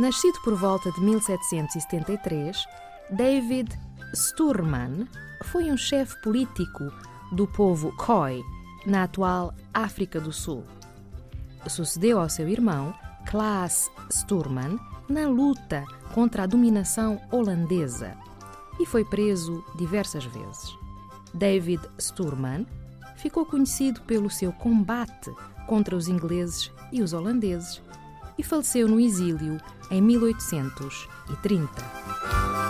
Nascido por volta de 1773, David Sturman foi um chefe político do povo Khoi, na atual África do Sul. Sucedeu ao seu irmão, Klaas Sturman, na luta contra a dominação holandesa e foi preso diversas vezes. David Sturman ficou conhecido pelo seu combate contra os ingleses e os holandeses e faleceu no exílio em 1830.